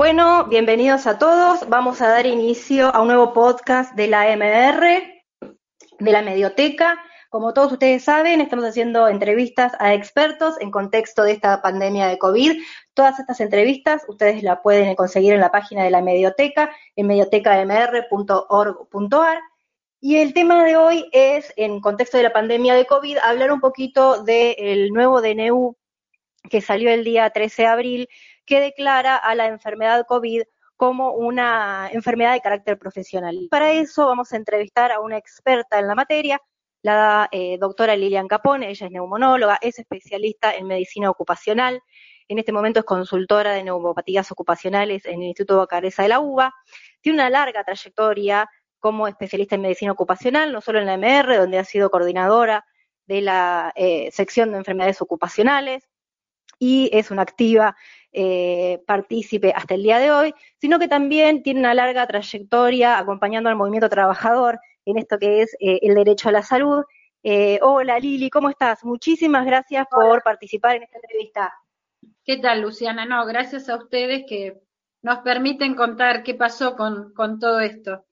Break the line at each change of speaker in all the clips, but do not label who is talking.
Bueno, bienvenidos a todos. Vamos a dar inicio a un nuevo podcast de la MR, de la Medioteca. Como todos ustedes saben, estamos haciendo entrevistas a expertos en contexto de esta pandemia de COVID. Todas estas entrevistas ustedes las pueden conseguir en la página de la Medioteca, en mediotecamr.org.ar. Y el tema de hoy es, en contexto de la pandemia de COVID, hablar un poquito del nuevo DNU que salió el día 13 de abril, que declara a la enfermedad COVID como una enfermedad de carácter profesional. Para eso vamos a entrevistar a una experta en la materia, la eh, doctora Lilian Capone, ella es neumonóloga, es especialista en medicina ocupacional, en este momento es consultora de neumopatías ocupacionales en el Instituto Bacareza de la UBA, tiene una larga trayectoria como especialista en medicina ocupacional, no solo en la MR, donde ha sido coordinadora de la eh, sección de enfermedades ocupacionales, y es una activa eh, partícipe hasta el día de hoy, sino que también tiene una larga trayectoria acompañando al movimiento trabajador en esto que es eh, el derecho a la salud. Eh, hola Lili, ¿cómo estás? Muchísimas gracias por participar en esta entrevista.
¿Qué tal, Luciana? No, gracias a ustedes que nos permiten contar qué pasó con, con todo esto.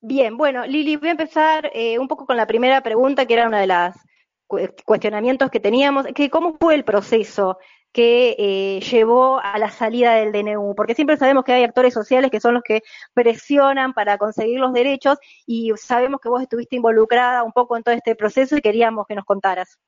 Bien, bueno, Lili, voy a empezar un poco con la primera pregunta, que era una de las cuestionamientos que teníamos, que cómo fue el proceso que eh, llevó a la salida del DNU, porque siempre sabemos que hay actores sociales que son los que presionan para conseguir los derechos y sabemos que vos estuviste involucrada un poco en todo este proceso y queríamos que nos contaras.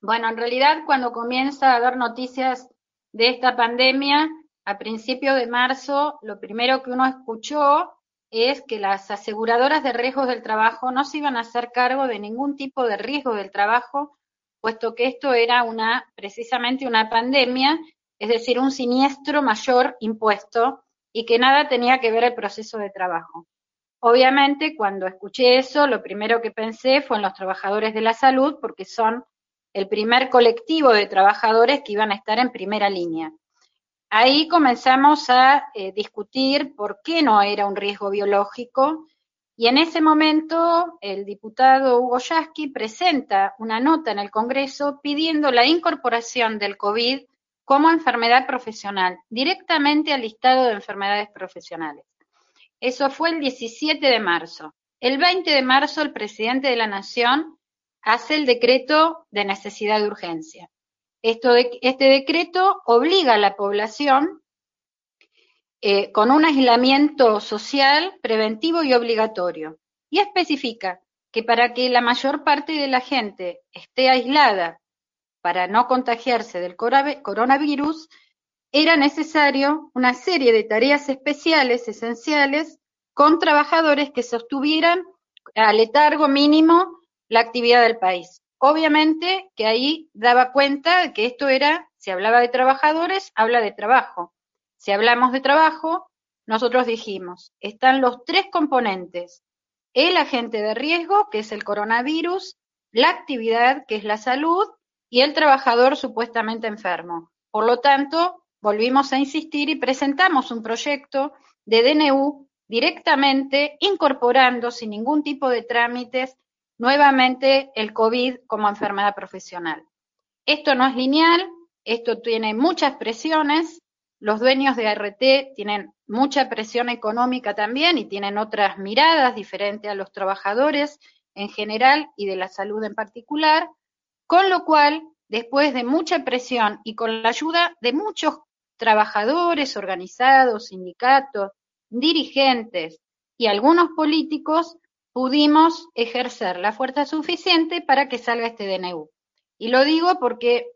Bueno, en realidad cuando comienza a haber noticias de esta pandemia, a principios de marzo, lo primero que uno escuchó es que las aseguradoras de riesgos del trabajo no se iban a hacer cargo de ningún tipo de riesgo del trabajo, puesto que esto era una precisamente una pandemia, es decir, un siniestro mayor impuesto y que nada tenía que ver el proceso de trabajo. Obviamente, cuando escuché eso, lo primero que pensé fue en los trabajadores de la salud, porque son el primer colectivo de trabajadores que iban a estar en primera línea. Ahí comenzamos a eh, discutir por qué no era un riesgo biológico y en ese momento el diputado Hugo Yasky presenta una nota en el Congreso pidiendo la incorporación del COVID como enfermedad profesional, directamente al listado de enfermedades profesionales. Eso fue el 17 de marzo. El 20 de marzo el presidente de la Nación hace el decreto de necesidad de urgencia este decreto obliga a la población eh, con un aislamiento social preventivo y obligatorio y especifica que para que la mayor parte de la gente esté aislada para no contagiarse del coronavirus, era necesario una serie de tareas especiales, esenciales, con trabajadores que sostuvieran a letargo mínimo la actividad del país. Obviamente que ahí daba cuenta de que esto era, si hablaba de trabajadores, habla de trabajo. Si hablamos de trabajo, nosotros dijimos, están los tres componentes, el agente de riesgo, que es el coronavirus, la actividad, que es la salud, y el trabajador supuestamente enfermo. Por lo tanto, volvimos a insistir y presentamos un proyecto de DNU directamente incorporando sin ningún tipo de trámites nuevamente el COVID como enfermedad profesional. Esto no es lineal, esto tiene muchas presiones, los dueños de ART tienen mucha presión económica también y tienen otras miradas diferentes a los trabajadores en general y de la salud en particular, con lo cual, después de mucha presión y con la ayuda de muchos trabajadores organizados, sindicatos, dirigentes y algunos políticos, pudimos ejercer la fuerza suficiente para que salga este DNU. Y lo digo porque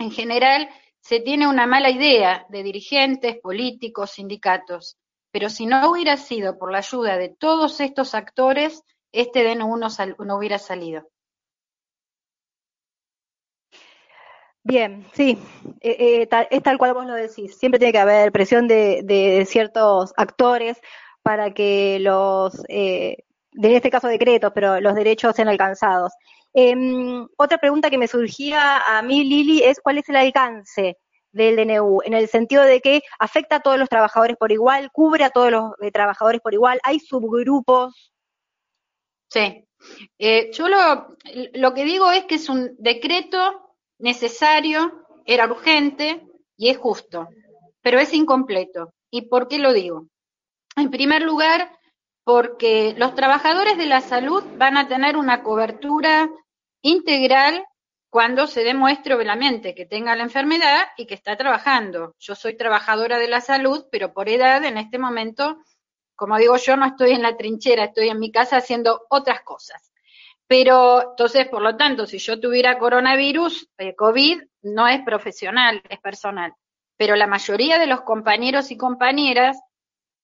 en general se tiene una mala idea de dirigentes, políticos, sindicatos, pero si no hubiera sido por la ayuda de todos estos actores, este DNU no, hubiera salido.
Bien, sí, eh, eh, es tal cual vos lo decís. Siempre tiene que haber presión de, ciertos actores para que los eh, en este caso decretos, pero los derechos sean alcanzados. Em, otra pregunta que me surgía a mí, Lili, es cuál es el alcance del DNU, en el sentido de que afecta a todos los trabajadores por igual, cubre a todos los eh, trabajadores por igual, hay subgrupos.
Sí, eh, yo lo, lo que digo es que es un decreto necesario, era urgente y es justo. pero es incompleto. ¿Y por qué lo digo? En primer lugar, porque los trabajadores de la salud van a tener una cobertura integral cuando se demuestre obviamente que tenga la enfermedad y que está trabajando. Yo soy trabajadora de la salud, pero por edad en este momento, como digo yo, no estoy en la trinchera, estoy en mi casa haciendo otras cosas. Pero entonces, por lo tanto, si yo tuviera coronavirus, eh, COVID, no es profesional, es personal. Pero la mayoría de los compañeros y compañeras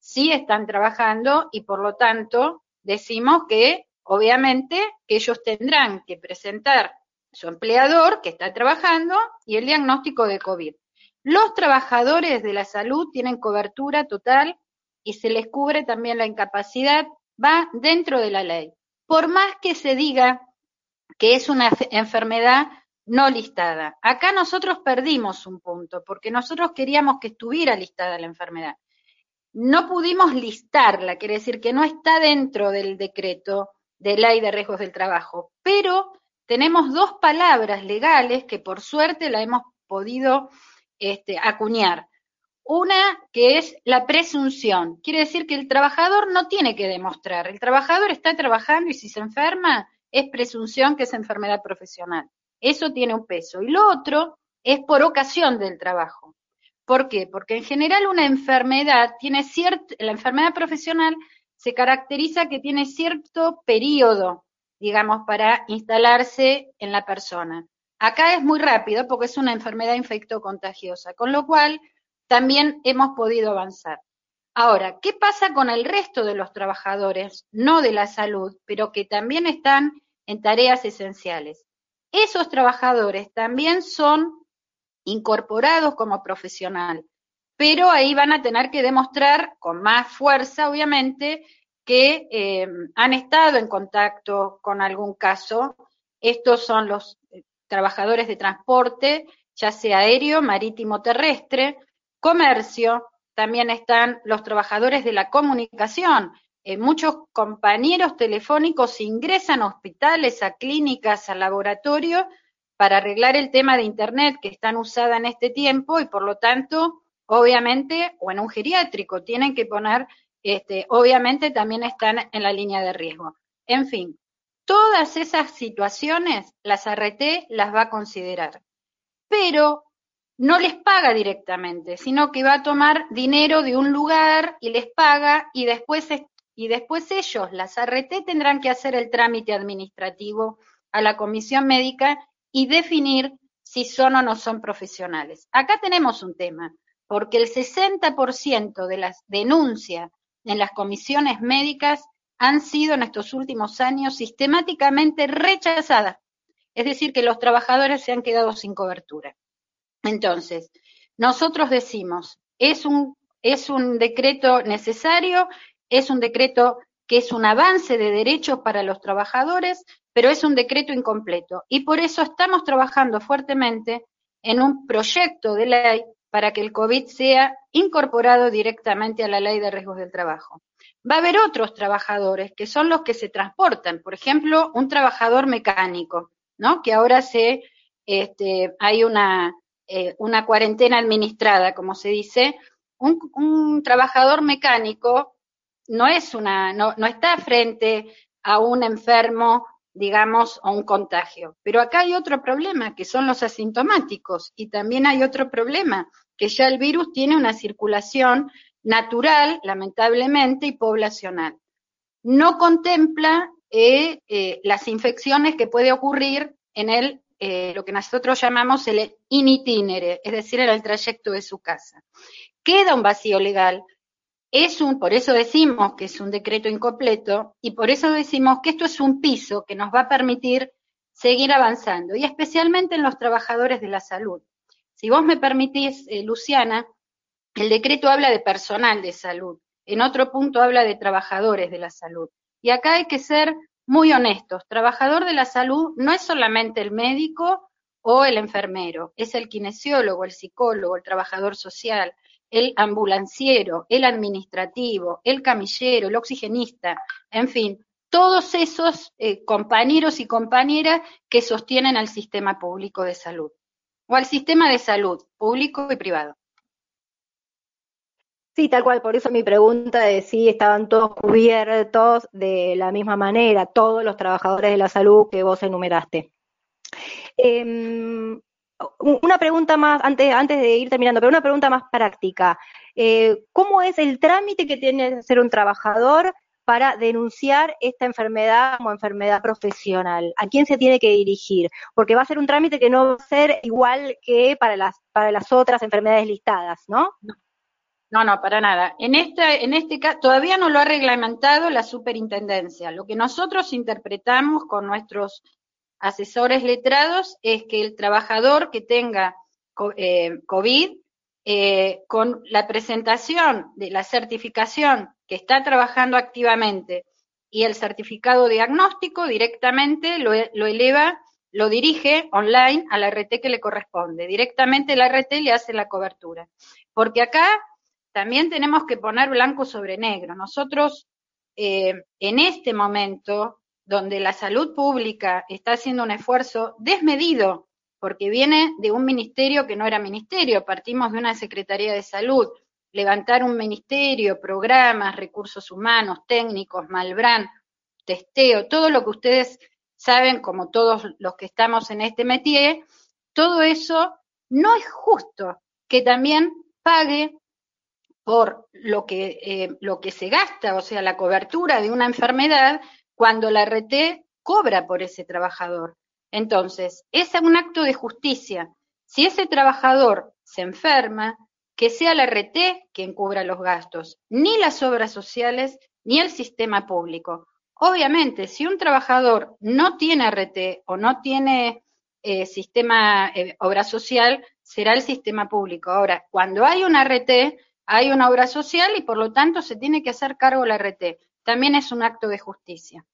sí están trabajando y por lo tanto decimos que obviamente que ellos tendrán que presentar su empleador que está trabajando y el diagnóstico de COVID. Los trabajadores de la salud tienen cobertura total y se les cubre también la incapacidad, va dentro de la ley. Por más que se diga que es una enfermedad no listada. Acá nosotros perdimos un punto, porque nosotros queríamos que estuviera listada la enfermedad. No pudimos listarla, quiere decir que no está dentro del decreto de ley de riesgos del trabajo, pero tenemos dos palabras legales que por suerte la hemos podido este, acuñar. Una que es la presunción, quiere decir que el trabajador no tiene que demostrar, el trabajador está trabajando y si se enferma es presunción que es enfermedad profesional. Eso tiene un peso. Y lo otro es por ocasión del trabajo. ¿Por qué? Porque en general una enfermedad tiene cierto, la enfermedad profesional se caracteriza que tiene cierto periodo digamos, para instalarse en la persona. Acá es muy rápido porque es una enfermedad infectocontagiosa, con lo cual también hemos podido avanzar. Ahora, ¿qué pasa con el resto de los trabajadores, no de la salud, pero que también están en tareas esenciales? Esos trabajadores también son incorporados como profesional, pero ahí van a tener que demostrar con más fuerza, obviamente, que eh, han estado en contacto con algún caso. Estos son los eh, trabajadores de transporte, ya sea aéreo, marítimo, terrestre, comercio, también están los trabajadores de la comunicación. Eh, muchos compañeros telefónicos ingresan a hospitales, a clínicas, a laboratorios para arreglar el tema de Internet que están usada en este tiempo y por lo tanto, obviamente, o en un geriátrico, tienen que poner este, obviamente también están en la línea de riesgo. En fin, todas esas situaciones las ART las va a considerar, pero no les paga directamente, sino que va a tomar dinero de un lugar y les paga y después, y después ellos, las ART, tendrán que hacer el trámite administrativo a la comisión médica y definir si son o no son profesionales. Acá tenemos un tema, porque el 60% de las denuncias en las comisiones médicas han sido en estos últimos años sistemáticamente rechazadas. Es decir, que los trabajadores se han quedado sin cobertura. Entonces, nosotros decimos, es un, es un decreto necesario, es un decreto que es un avance de derechos para los trabajadores, pero es un decreto incompleto. Y por eso estamos trabajando fuertemente en un proyecto de ley para que el COVID sea incorporado directamente a la ley de riesgos del trabajo. Va a haber otros trabajadores que son los que se transportan, por ejemplo, un trabajador mecánico, ¿no? Que ahora se, este, hay una, eh, una cuarentena administrada, como se dice. Un, trabajador mecánico no es una, no, no está frente a un enfermo digamos, o un contagio. Pero acá hay otro problema, que son los asintomáticos, y también hay otro problema, que ya el virus tiene una circulación natural, lamentablemente, y poblacional. No contempla eh, eh, las infecciones que puede ocurrir en el, eh, lo que nosotros llamamos el in itinere, es decir, en el trayecto de su casa. Queda un vacío legal. Es un, por eso decimos que es un decreto incompleto y por eso decimos que esto es un piso que nos va a permitir seguir avanzando y especialmente en los trabajadores de la salud. Si vos me permitís, eh, Luciana, el decreto habla de personal de salud, en otro punto habla de trabajadores de la salud. Y acá hay que ser muy honestos. Trabajador de la salud no es solamente el médico o el enfermero, es el kinesiólogo, el psicólogo, el trabajador social, el ambulanciero, el administrativo, el camillero, el oxigenista, en fin, todos esos eh, compañeros y compañeras que sostienen al sistema público de salud o al sistema de salud, público y privado.
Sí, tal cual, por eso mi pregunta de si estaban todos cubiertos de la misma manera, todos los trabajadores de la salud que vos enumeraste. Em, una pregunta más, antes, antes de ir terminando, pero una pregunta más práctica. Eh, ¿Cómo es el trámite que tiene que hacer un trabajador para denunciar esta enfermedad como enfermedad profesional? ¿A quién se tiene que dirigir? Porque va a ser un trámite que no va a ser igual que para las, para las otras enfermedades listadas, ¿no?
No. No, para nada. En este, en este caso, todavía no lo ha reglamentado la superintendencia. Lo que nosotros interpretamos con nuestros asesores letrados es que el trabajador que tenga eh, COVID, eh, con la presentación de la certificación que está trabajando activamente y el certificado diagnóstico, directamente lo, lo eleva, lo dirige online a la RT que le corresponde. Directamente la RT le hace la cobertura. Porque acá también tenemos que poner blanco sobre negro. Nosotros, eh, en este momento, donde la salud pública está haciendo un esfuerzo desmedido, porque viene de un ministerio que no era ministerio, partimos de una Secretaría de Salud, levantar un ministerio, programas, recursos humanos, técnicos, Malbrán, testeo, todo lo que ustedes saben, como todos los que estamos en este métier, todo eso no es justo que también pague por lo que, eh, lo que se gasta, o sea, la cobertura de una enfermedad, cuando la RT cobra por ese trabajador. Entonces, es un acto de justicia. Si ese trabajador se enferma, que sea la RT quien cubra los gastos, ni las obras sociales, ni el sistema público. Obviamente, si un trabajador no tiene RT o no tiene eh, sistema eh, obra social, será el sistema público. Ahora, cuando hay una RT, hay una obra social y por lo tanto se tiene que hacer cargo la RT. También es un acto de justicia.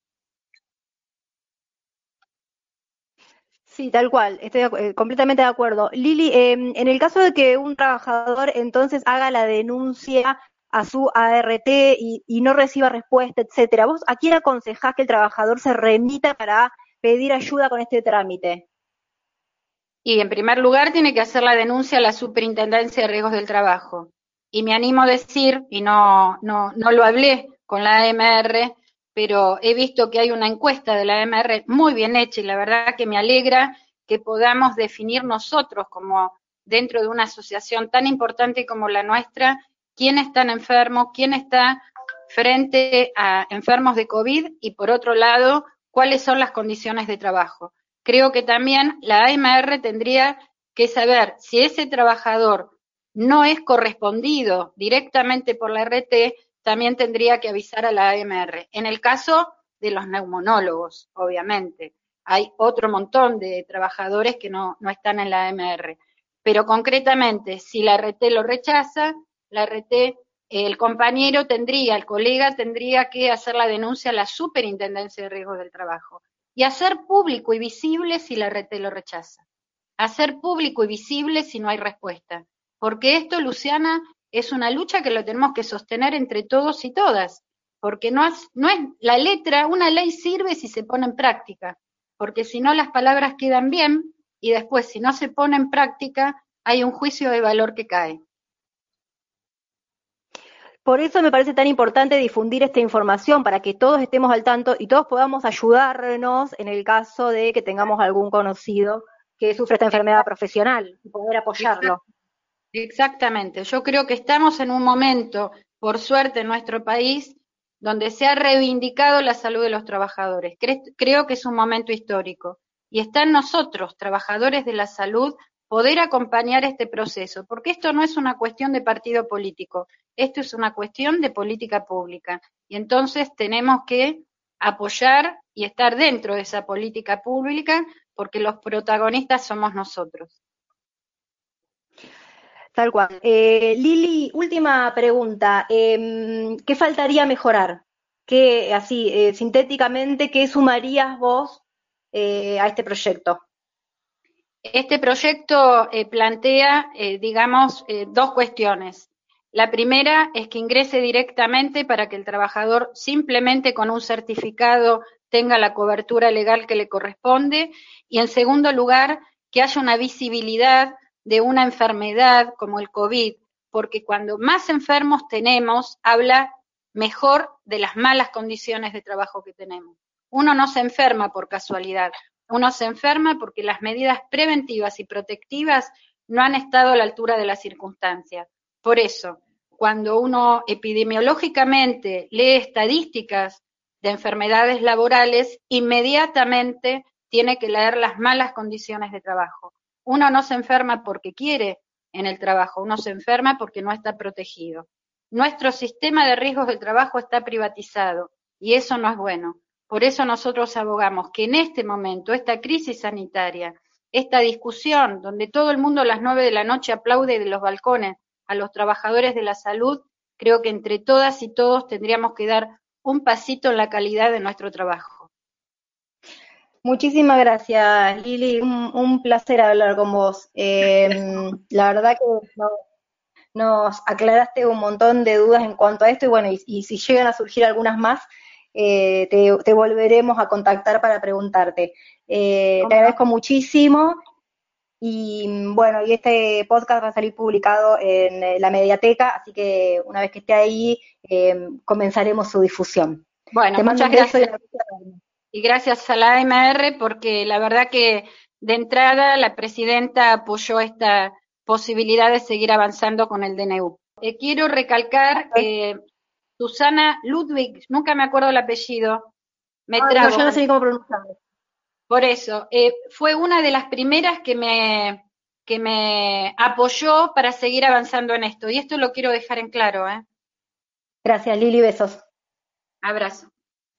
Sí, tal cual, estoy eh, completamente de acuerdo. Lili, em, en el caso de que un trabajador entonces haga la denuncia a su ART y, y, no reciba respuesta, etcétera, ¿vos a quién aconsejás que el trabajador se remita para pedir ayuda con este trámite?
Y en primer lugar tiene que hacer la denuncia a la Superintendencia de Riesgos del Trabajo y me animo a decir, y no, no, no lo hablé con la AMR, pero he visto que hay una encuesta de la AMR muy bien hecha y la verdad que me alegra que podamos definir nosotros como dentro de una asociación tan importante como la nuestra, quién está enfermo, quién está frente a enfermos de COVID y por otro lado, cuáles son las condiciones de trabajo. Creo que también la AMR tendría que saber si ese trabajador no es correspondido directamente por la RT, también tendría que avisar a la AMR. En el caso de los neumonólogos, obviamente. Hay otro montón de trabajadores que no, no están en la AMR. Pero concretamente, si la RT lo rechaza, la RT, el compañero tendría, el colega tendría que hacer la denuncia a la Superintendencia de Riesgos del Trabajo y hacer público y visible si la RT lo rechaza. Hacer público y visible si no hay respuesta porque esto, Luciana, es una lucha que lo tenemos que sostener entre todos y todas, porque no es, no es la letra, una ley sirve si se pone en práctica, porque si no las palabras quedan bien y después si no se pone en práctica hay un juicio de valor que cae.
Por eso me parece tan importante difundir esta información para que todos estemos al tanto y todos podamos ayudarnos en el caso de que tengamos algún conocido que sufre esta enfermedad profesional y poder apoyarlo.
Exactamente. Yo creo que estamos en un momento, por suerte, en nuestro país, donde se ha reivindicado la salud de los trabajadores. Creo que es un momento histórico. Y está en nosotros, trabajadores de la salud, poder acompañar este proceso, porque esto no es una cuestión de partido político, esto es una cuestión de política pública. Y entonces tenemos que apoyar y estar dentro de esa política pública, porque los protagonistas somos nosotros.
Tal cual. Eh, Lili, última pregunta. Em, ¿Qué faltaría mejorar? ¿Qué, así, eh, sintéticamente, qué sumarías vos eh, a este proyecto?
Este proyecto plantea, digamos, dos cuestiones. La primera es que ingrese directamente para que el trabajador simplemente con un certificado tenga la cobertura legal que le corresponde. Y en segundo lugar, que haya una visibilidad de una enfermedad como el COVID porque cuando más enfermos tenemos, habla mejor de las malas condiciones de trabajo que tenemos. Uno no se enferma por casualidad, uno se enferma porque las medidas preventivas y protectivas no han estado a la altura de las circunstancias. Por eso, cuando uno epidemiológicamente lee estadísticas de enfermedades laborales, inmediatamente tiene que leer las malas condiciones de trabajo. Uno no se enferma porque quiere en el trabajo, uno se enferma porque no está protegido. Nuestro sistema de riesgos del trabajo está privatizado y eso no es bueno. Por eso nosotros abogamos que en este momento, esta crisis sanitaria, esta discusión donde todo el mundo a las nueve de la noche aplaude de los balcones a los trabajadores de la salud, creo que entre todas y todos tendríamos que dar un pasito en la calidad de nuestro trabajo.
Muchísimas gracias, Lili. Un, placer hablar con vos. Em, la verdad que nos aclaraste un montón de dudas en cuanto a esto y bueno, y si llegan a surgir algunas más, eh, te, volveremos a contactar para preguntarte. Eh, te agradezco muchísimo y bueno, y este podcast va a salir publicado en eh, la mediateca, así que una vez que esté ahí comenzaremos su difusión.
Bueno, muchas gracias. Y gracias a la AMR porque la verdad que de entrada la presidenta apoyó esta posibilidad de seguir avanzando con el DNU. quiero recalcar que Susana Ludwig, nunca me acuerdo el apellido.
Me trago. yo no sé cómo pronunciarlo.
Por eso, eh, fue una de las primeras que me, que me apoyó para seguir avanzando en esto. Y esto lo quiero dejar en claro. ¿eh?
Gracias, Lili. Besos.
Abrazo.